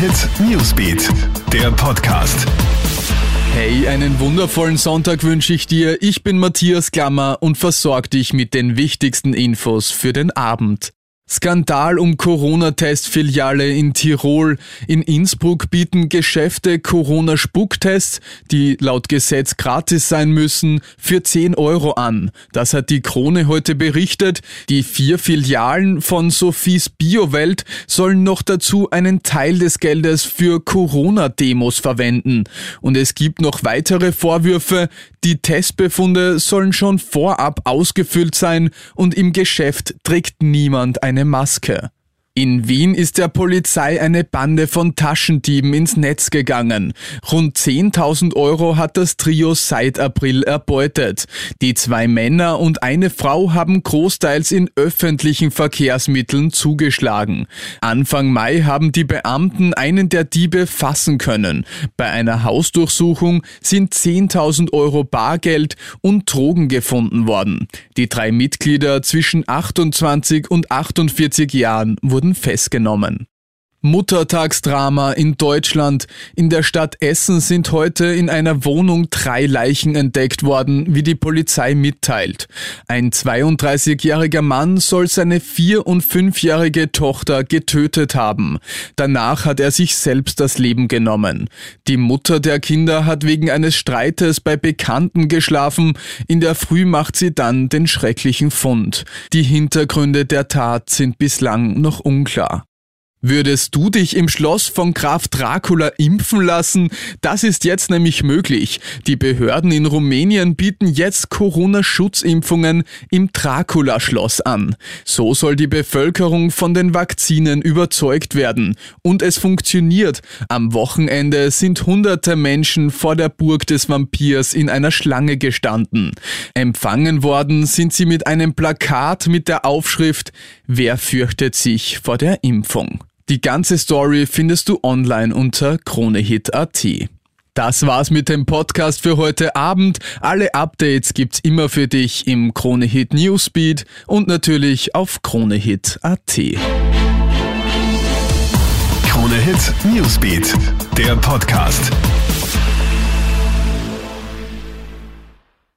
Hit Newsbeat, der Podcast. Hey, einen wundervollen Sonntag wünsche ich dir. Ich bin Matthias Klammer und versorge dich mit den wichtigsten Infos für den Abend. Skandal um Corona-Test-Filiale in Tirol. In Innsbruck bieten Geschäfte Corona-Spucktests, die laut Gesetz gratis sein müssen, für 10 Euro an. Das hat die Krone heute berichtet. Die vier Filialen von Sophies Biowelt sollen noch dazu einen Teil des Geldes für Corona-Demos verwenden. Und es gibt noch weitere Vorwürfe. Die Testbefunde sollen schon vorab ausgefüllt sein und im Geschäft trägt niemand eine Maske. In Wien ist der Polizei eine Bande von Taschendieben ins Netz gegangen. Rund 10.000 Euro hat das Trio seit April erbeutet. Die zwei Männer und eine Frau haben großteils in öffentlichen Verkehrsmitteln zugeschlagen. Anfang Mai haben die Beamten einen der Diebe fassen können. Bei einer Hausdurchsuchung sind 10.000 Euro Bargeld und Drogen gefunden worden. Die drei Mitglieder zwischen 28 und 48 Jahren wurden wurden festgenommen. Muttertagsdrama in Deutschland. In der Stadt Essen sind heute in einer Wohnung drei Leichen entdeckt worden, wie die Polizei mitteilt. Ein 32-jähriger Mann soll seine vier- und fünfjährige Tochter getötet haben. Danach hat er sich selbst das Leben genommen. Die Mutter der Kinder hat wegen eines Streites bei Bekannten geschlafen. In der Früh macht sie dann den schrecklichen Fund. Die Hintergründe der Tat sind bislang noch unklar. Würdest du dich im Schloss von Graf Dracula impfen lassen? Das ist jetzt nämlich möglich. Die Behörden in Rumänien bieten jetzt Corona-Schutzimpfungen im Dracula-Schloss an. So soll die Bevölkerung von den Vakzinen überzeugt werden. Und es funktioniert. Am Wochenende sind hunderte Menschen vor der Burg des Vampirs in einer Schlange gestanden. Empfangen worden sind sie mit einem Plakat mit der Aufschrift Wer fürchtet sich vor der Impfung? Die ganze Story findest du online unter kronehit.at. Das war's mit dem Podcast für heute Abend. Alle Updates gibt's immer für dich im Kronehit Newsbeat und natürlich auf kronehit.at. Kronehit Newsbeat, der Podcast.